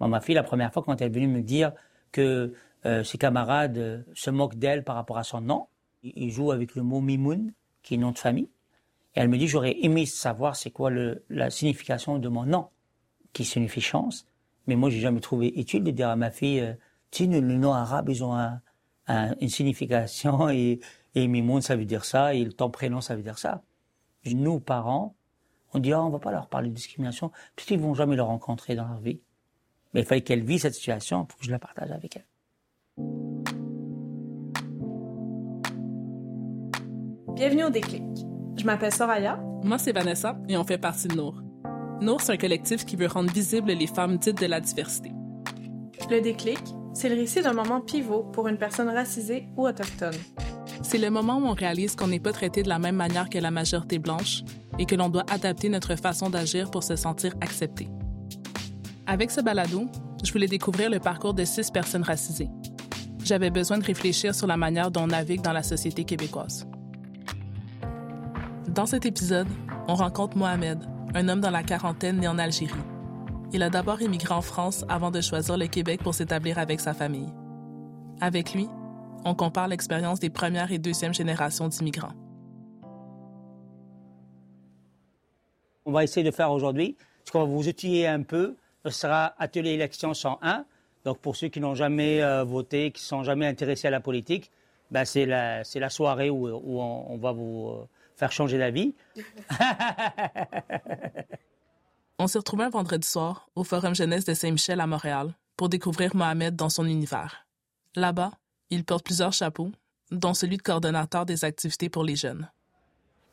ma fille, la première fois, quand elle est venue me dire que euh, ses camarades euh, se moquent d'elle par rapport à son nom, ils jouent avec le mot Mimoun, qui est nom de famille. Et elle me dit, j'aurais aimé savoir c'est quoi le, la signification de mon nom, qui signifie chance. Mais moi, j'ai jamais trouvé utile de dire à ma fille, euh, tu sais, le, nom arabe, ils ont un, une signification et, et Mimoun, ça veut dire ça, et ton prénom, ça veut dire ça. Nous, parents, on dit, oh, on va pas leur parler de discrimination, puisqu'ils vont jamais le rencontrer dans leur vie. Mais il fallait qu'elle vit cette situation pour que je la partage avec elle. Bienvenue au Déclic. Je m'appelle Soraya. Moi, c'est Vanessa et on fait partie de Nour. Nour, c'est un collectif qui veut rendre visibles les femmes dites de la diversité. Le Déclic, c'est le récit d'un moment pivot pour une personne racisée ou autochtone. C'est le moment où on réalise qu'on n'est pas traité de la même manière que la majorité blanche et que l'on doit adapter notre façon d'agir pour se sentir accepté. Avec ce balado, je voulais découvrir le parcours de six personnes racisées. J'avais besoin de réfléchir sur la manière dont on navigue dans la société québécoise. Dans cet épisode, on rencontre Mohamed, un homme dans la quarantaine né en Algérie. Il a d'abord émigré en France avant de choisir le Québec pour s'établir avec sa famille. Avec lui, on compare l'expérience des premières et deuxième générations d'immigrants. On va essayer de faire aujourd'hui, ce qu'on va vous outiller un peu, sera Atelier élection 101. Donc pour ceux qui n'ont jamais euh, voté, qui ne sont jamais intéressés à la politique, ben c'est la, la soirée où, où on, va vous euh, faire changer d'avis. on s'est retrouvés un vendredi soir au Forum Jeunesse de Saint-Michel à Montréal pour découvrir Mohamed dans son univers. Là-bas, il porte plusieurs chapeaux, dont celui de coordonnateur des activités pour les jeunes.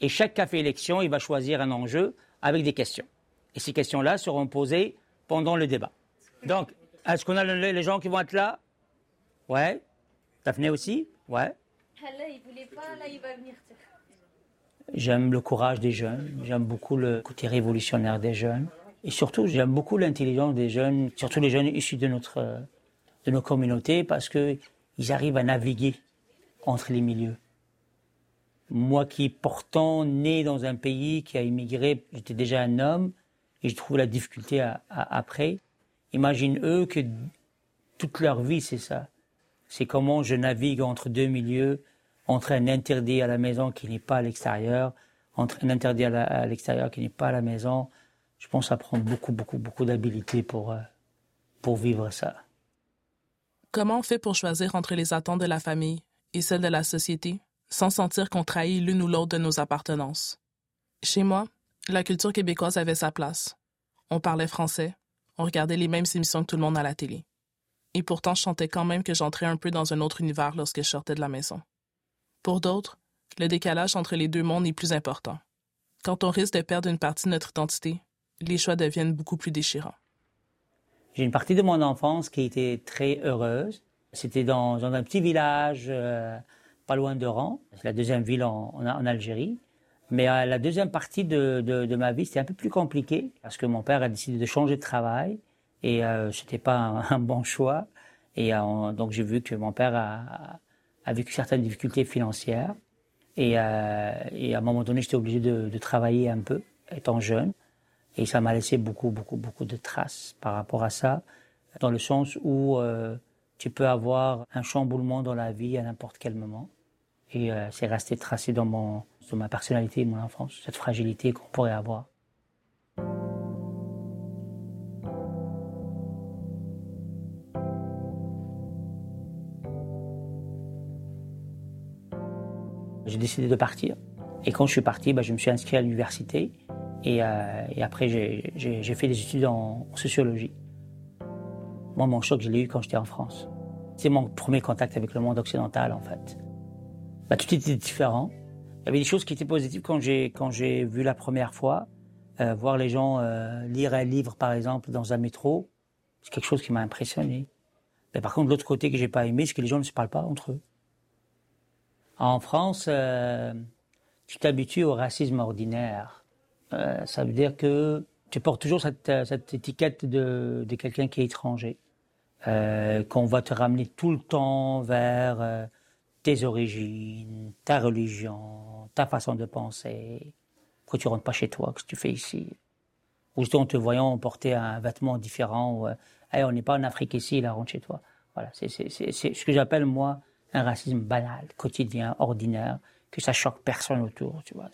Et chaque café élection, il va choisir un enjeu avec des questions. Et ces questions-là seront posées pendant le débat. Donc, est-ce qu'on a les gens qui vont être là? Ouais. Daphné aussi? Ouais. Là, il voulait pas, là, il va venir. J'aime le courage des jeunes, j'aime beaucoup le côté révolutionnaire des jeunes. Et surtout, j'aime beaucoup l'intelligence des jeunes, surtout les jeunes issus de notre, de nos communautés, parce que ils arrivent à naviguer entre les milieux. Moi qui, pourtant, né dans un pays qui a immigré, j'étais déjà un homme, et je trouve la difficulté après. Imagine eux que toute leur vie, c'est ça. C'est comment je navigue entre deux milieux, entre un interdit à la maison qui n'est pas à l'extérieur, entre un interdit à l'extérieur qui n'est pas à la maison. Je pense que ça prend beaucoup, beaucoup, beaucoup d'habileté pour, euh, pour vivre ça. Comment on fait pour choisir entre les attentes de la famille et celles de la société sans sentir qu'on trahit l'une ou l'autre de nos appartenances? Chez moi, la culture québécoise avait sa place. On parlait français, on regardait les mêmes émissions que tout le monde à la télé. Et pourtant, je sentais quand même que j'entrais un peu dans un autre univers lorsque je sortais de la maison. Pour d'autres, le décalage entre les deux mondes est plus important. Quand on risque de perdre une partie de notre identité, les choix deviennent beaucoup plus déchirants. J'ai une partie de mon enfance qui était très heureuse. C'était dans, un petit village euh, pas loin d'Oran, c'est la deuxième ville en Algérie. Mais euh, la deuxième partie de, de, ma vie, c'était un peu plus compliqué parce que mon père a décidé de changer de travail et euh, c'était pas un, bon choix. Et euh, donc j'ai vu que mon père a, a vécu certaines difficultés financières et, euh, et à un moment donné, j'étais obligé de, travailler un peu étant jeune et ça m'a laissé beaucoup, beaucoup, beaucoup de traces par rapport à ça, dans le sens où tu peux avoir un chamboulement dans la vie à n'importe quel moment et c'est resté tracé dans mon sur ma personnalité mon enfance, cette fragilité qu'on pourrait avoir. J'ai décidé de partir. Et quand je suis parti, bah, je me suis inscrit à l'université. Et, euh, après, j'ai fait des études en, sociologie. Moi, mon choc, je l'ai eu quand j'étais en France. C'est mon premier contact avec le monde occidental, en fait. Bah, tout était différent. Il y avait des choses qui étaient positives quand j'ai quand j'ai vu la première fois, euh, voir les gens euh, lire un livre par exemple dans un métro, c'est quelque chose qui m'a impressionné. Mais par contre, l'autre côté que j'ai pas aimé, c'est que les gens ne se parlent pas entre eux. En France, euh, tu t'habitues au racisme ordinaire. Ça veut dire que tu portes toujours cette, cette étiquette de, de quelqu'un qui est étranger, qu'on va te ramener tout le temps vers tes origines, ta religion, ta façon de penser. Pourquoi tu rentres pas chez toi? Que tu fais ici? Ou en te voyant porter un vêtement différent, ou, hey, on n'est pas en Afrique ici, là, rentre chez toi. Voilà, c'est ce que j'appelle, moi, un racisme banal, quotidien, ordinaire, que ça choque personne autour, tu vois.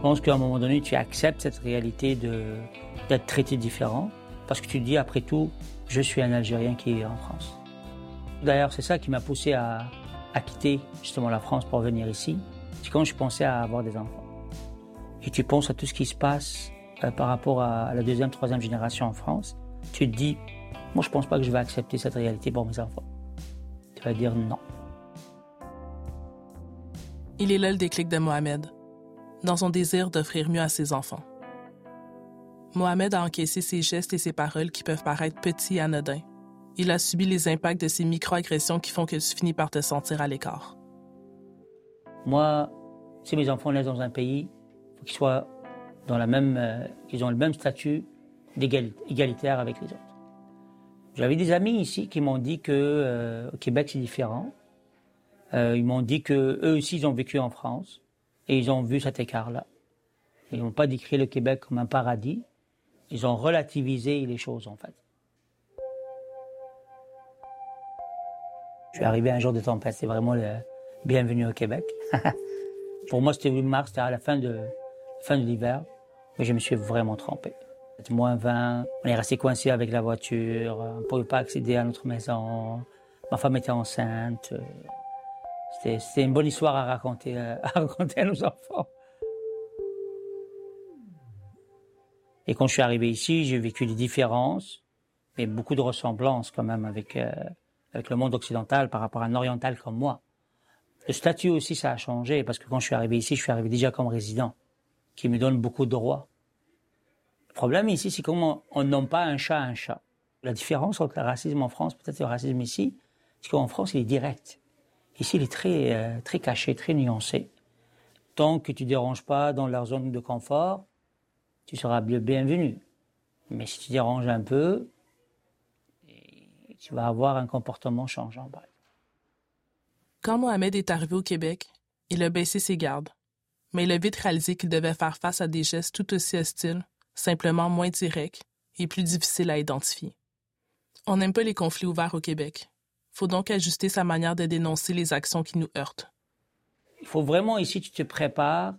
Je pense qu'à un moment donné, tu acceptes cette réalité d'être traité différent, parce que tu te dis, après tout, je suis un Algérien qui est en France. D'ailleurs, c'est ça qui m'a poussé à, à quitter justement la France pour venir ici. C'est quand je pensais à avoir des enfants. Et tu penses à tout ce qui se passe euh, par rapport à, la deuxième, troisième génération en France. Tu te dis, moi je pense pas que je vais accepter cette réalité pour mes enfants. Tu vas dire non. Il est là le déclic de Mohamed, dans son désir d'offrir mieux à ses enfants. Mohamed a encaissé ses gestes et ses paroles qui peuvent paraître petits et anodins, il a subi les impacts de ces microagressions qui font que tu finis par te sentir à l'écart. Moi, si mes enfants naissent dans un pays, il faut qu'ils soient dans la même, euh, qu'ils ont le même statut d'égalitaire avec les autres. J'avais des amis ici qui m'ont dit que euh, au Québec c'est différent. Euh, ils m'ont dit que eux aussi ils ont vécu en France et ils ont vu cet écart-là. Ils n'ont pas décrit le Québec comme un paradis. Ils ont relativisé les choses en fait. Je suis arrivé un jour de tempête, c'est vraiment le bienvenue au Québec. Pour moi, c'était mars, c'était à la fin de, fin de l'hiver, mais je me suis vraiment trompé. C'était moins 20, on est resté coincé avec la voiture, on ne pouvait pas accéder à notre maison, ma femme était enceinte. C'était une bonne histoire à raconter, à raconter à nos enfants. Et quand je suis arrivé ici, j'ai vécu des différences, mais beaucoup de ressemblances quand même avec, euh, avec le monde occidental par rapport à un oriental comme moi. Le statut aussi, ça a changé parce que quand je suis arrivé ici, je suis arrivé déjà comme résident, qui me donne beaucoup de droits. Le problème ici, c'est comment on nomme pas un chat un chat. La différence entre le racisme en France, peut-être le racisme ici, c'est qu'en France, il est direct. Ici, il est très, euh, très caché, très nuancé. Tant que tu ne déranges pas dans leur zone de confort, tu seras bienvenu. Mais si tu déranges un peu, tu vas avoir un comportement changeant. Quand Mohamed est arrivé au Québec, il a baissé ses gardes, mais il a vite réalisé qu'il devait faire face à des gestes tout aussi hostiles, simplement moins directs et plus difficiles à identifier. On n'aime pas les conflits ouverts au Québec. Faut donc ajuster sa manière de dénoncer les actions qui nous heurtent. Il faut vraiment ici tu te prépares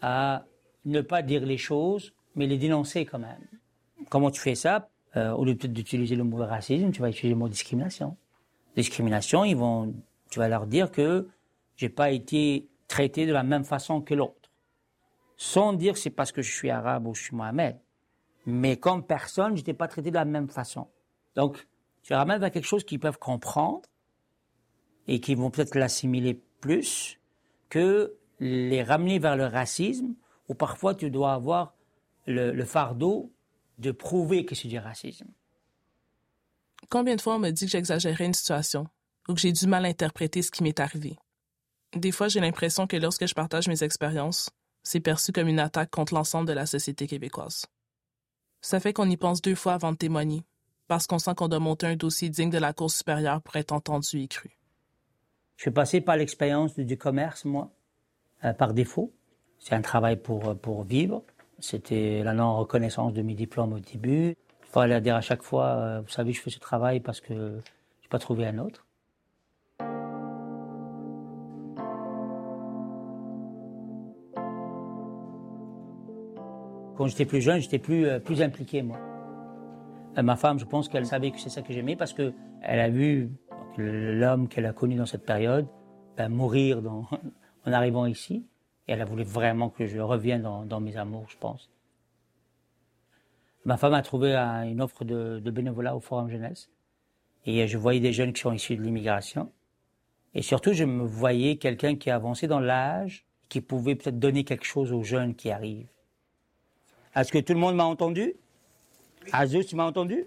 à ne pas dire les choses, mais les dénoncer quand même. Comment tu fais ça? Euh, au lieu d'utiliser le mot racisme, tu vas utiliser le mot discrimination. Discrimination, ils vont, tu vas leur dire que j'ai pas été traité de la même façon que l'autre. Sans dire c'est parce que je suis arabe ou je suis Mohamed. Mais comme personne, j'étais pas traité de la même façon. Donc, tu ramènes vers quelque chose qu'ils peuvent comprendre et qui vont peut-être l'assimiler plus que les ramener vers le racisme où parfois tu dois avoir le, le fardeau de prouver que c'est du racisme. Combien de fois on me dit que j'exagérais une situation ou que j'ai du mal interpréter ce qui m'est arrivé? Des fois, j'ai l'impression que lorsque je partage mes expériences, c'est perçu comme une attaque contre l'ensemble de la société québécoise. Ça fait qu'on y pense deux fois avant de témoigner, parce qu'on sent qu'on doit monter un dossier digne de la Cour supérieure pour être entendu et cru. Je suis passé par l'expérience du commerce, moi, euh, par défaut. C'est un travail pour, euh, pour vivre. C'était la non-reconnaissance de mes diplômes au début. Il fallait dire à chaque fois, euh, vous savez, je fais ce travail parce que je n'ai pas trouvé un autre. Quand j'étais plus jeune, j'étais plus, plus impliqué, moi. Euh, ma femme, je pense qu'elle savait que c'est ça que j'aimais parce qu'elle a vu l'homme qu'elle a connu dans cette période ben, mourir en arrivant ici. Et elle a voulu vraiment que je revienne dans, mes amours, je pense. Ma femme a trouvé une offre de, bénévolat au Forum Jeunesse. Et je voyais des jeunes qui sont issus de l'immigration. Et surtout, je me voyais quelqu'un qui avançait dans l'âge, qui pouvait peut-être donner quelque chose aux jeunes qui arrivent. Est-ce que tout le monde m'a entendu? Azus, tu m'as entendu?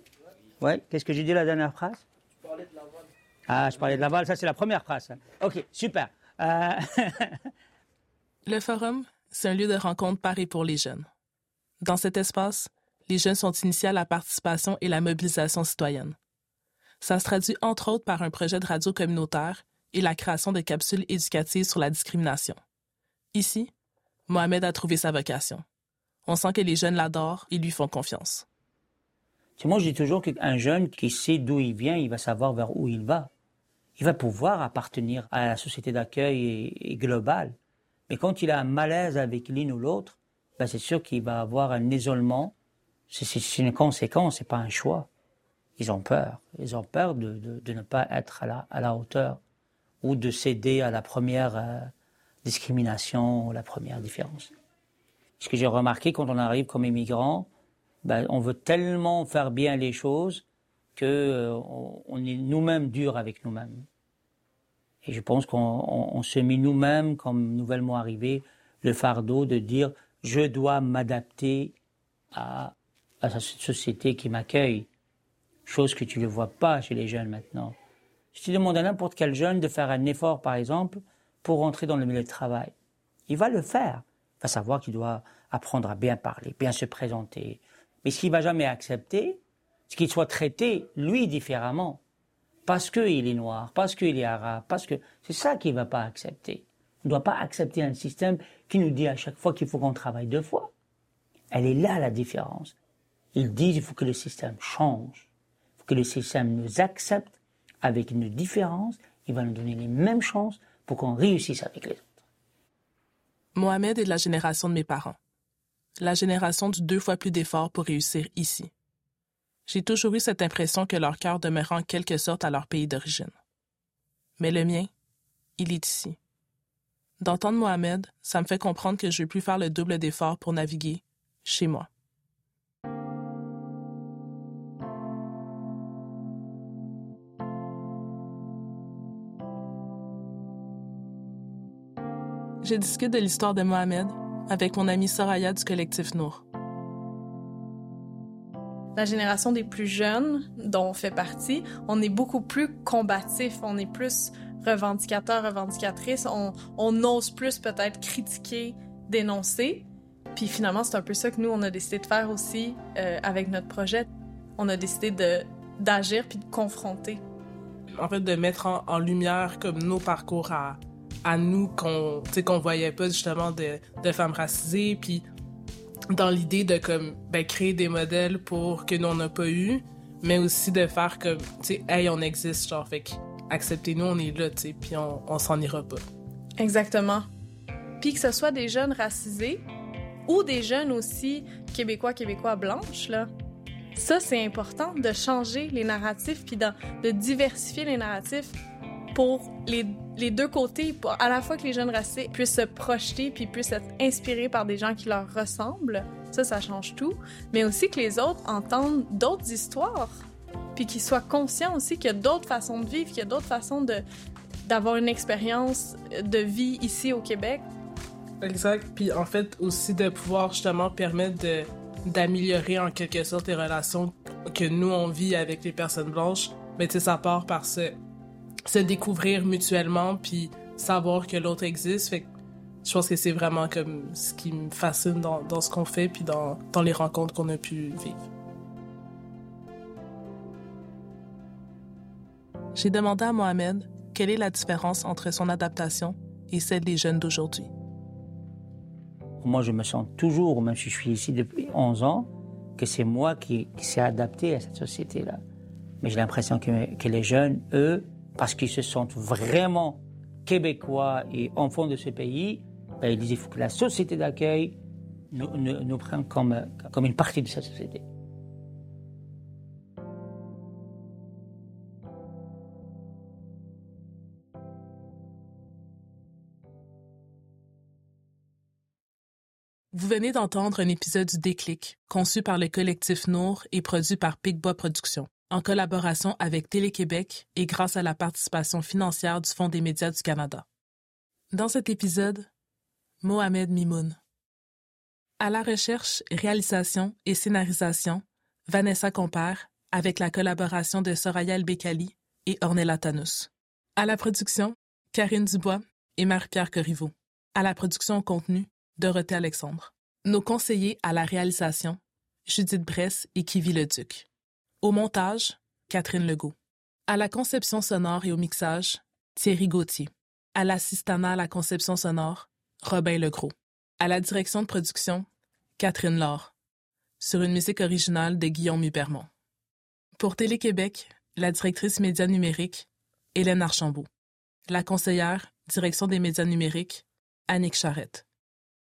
Ouais. Qu'est-ce que j'ai dit la dernière phrase? Tu parlais de Laval. Ah, je parlais de Laval. Ça, c'est la première phrase. Ok, super. Euh... Le forum, c'est un lieu de rencontre paré pour les jeunes. Dans cet espace, les jeunes sont initiés à la participation et la mobilisation citoyenne. Ça se traduit entre autres par un projet de radio communautaire et la création de capsules éducatives sur la discrimination. Ici, Mohamed a trouvé sa vocation. On sent que les jeunes l'adorent et lui font confiance. Moi, je dis toujours qu'un jeune qui sait d'où il vient, il va savoir vers où il va. Il va pouvoir appartenir à la société d'accueil et, globale. Mais quand il a un malaise avec l'une ou l'autre, ben c'est sûr qu'il va avoir un isolement. C'est une conséquence, c'est pas un choix. Ils ont peur. Ils ont peur de, de, ne pas être à la, à la, hauteur ou de céder à la première euh, discrimination la première différence. Ce que j'ai remarqué quand on arrive comme immigrant, ben, on veut tellement faire bien les choses que euh, on, est nous-mêmes durs avec nous-mêmes. Et je pense qu'on se met nous-mêmes, comme nouvellement arrivé, le fardeau de dire je dois m'adapter à, à cette société qui m'accueille. Chose que tu ne vois pas chez les jeunes maintenant. Si tu demandes à n'importe quel jeune de faire un effort, par exemple, pour rentrer dans le milieu de travail, il va le faire. Il va savoir qu'il doit apprendre à bien parler, bien se présenter, mais ce qu'il va jamais accepter, c'est qu'il soit traité, lui, différemment. Parce qu'il est noir, parce qu'il est arabe, parce que c'est ça qu'il va pas accepter. On ne doit pas accepter un système qui nous dit à chaque fois qu'il faut qu'on travaille deux fois. Elle est là la différence. Ils disent qu'il faut que le système change. Il faut que le système nous accepte avec une différence. Il va nous donner les mêmes chances pour qu'on réussisse avec les autres. Mohamed est de la génération de mes parents la génération du deux fois plus d'efforts pour réussir ici. J'ai toujours eu cette impression que leur cœur demeurait en quelque sorte à leur pays d'origine. Mais le mien, il est ici. D'entendre Mohamed, ça me fait comprendre que je vais plus faire le double d'efforts pour naviguer chez moi. Je discute de l'histoire de Mohamed avec mon amie Soraya du collectif Nour. La génération des plus jeunes, dont on fait partie, on est beaucoup plus combatif, on est plus revendicateur, revendicatrice, on, on ose plus peut-être critiquer, dénoncer. Puis finalement, c'est un peu ça que nous, on a décidé de faire aussi euh, avec notre projet. On a décidé de, d'agir puis de confronter. En fait, de mettre en, en lumière comme nos parcours à, à nous qu'on qu'on voyait pas justement de, femmes racisées puis dans l'idée de comme ben, créer des modèles pour que nous on n'a pas eu mais aussi de faire comme tu sais hey on existe genre fait acceptez-nous on est là tu sais puis on, on s'en ira pas. Exactement. Puis que ce soit des jeunes racisés ou des jeunes aussi québécois québécois blanches là ça c'est important de changer les narratifs puis de diversifier les narratifs pour les, les, deux côtés, pour à la fois que les jeunes racisés puissent se projeter puis puissent être inspirés par des gens qui leur ressemblent, ça, ça change tout, mais aussi que les autres entendent d'autres histoires, puis qu'ils soient conscients aussi qu'il y a d'autres façons de vivre, qu'il y a d'autres façons de d'avoir une expérience de vie ici au Québec. Exact. Puis en fait aussi de pouvoir justement permettre de d'améliorer en quelque sorte les relations que nous on vit avec les personnes blanches. Mais tu sais, ça part par ce se découvrir mutuellement puis savoir que l'autre existe. Fait je pense que c'est vraiment comme ce qui me fascine dans, dans ce qu'on fait puis dans, dans les rencontres qu'on a pu vivre. J'ai demandé à Mohamed quelle est la différence entre son adaptation et celle des jeunes d'aujourd'hui. Moi, je me sens toujours, même si je suis ici depuis 11 ans, que c'est moi qui, qui s'est adapté à cette société-là. Mais j'ai l'impression que, que les jeunes, eux, parce qu'ils se sentent vraiment québécois et enfants de ce pays, ben, ils disent faut que la société d'accueil nous, nous, prenne comme, une partie de cette société. Vous venez d'entendre un épisode du Déclic, conçu par le collectif Nour et produit par Pigbois Productions en collaboration avec Télé-Québec et grâce à la participation financière du Fonds des médias du Canada. Dans cet épisode, Mohamed Mimoun. À la recherche, réalisation et scénarisation, Vanessa Compère, avec la collaboration de Soraya El-Bekali et Ornella Tanous. À la production, Karine Dubois et Marie-Pierre Corriveau. À la production contenu, Dorothée Alexandre. Nos conseillers à la réalisation, Judith Bress et Kivi Leduc. Au montage, Catherine Legault. À la conception sonore et au mixage, Thierry Gauthier. À l'assistanat à la conception sonore, Robin Legros. À la direction de production, Catherine Laure. Sur une musique originale de Guillaume Hubermont. Pour Télé-Québec, la directrice médias numériques, Hélène Archambault. La conseillère, direction des médias numériques, Annick Charrette.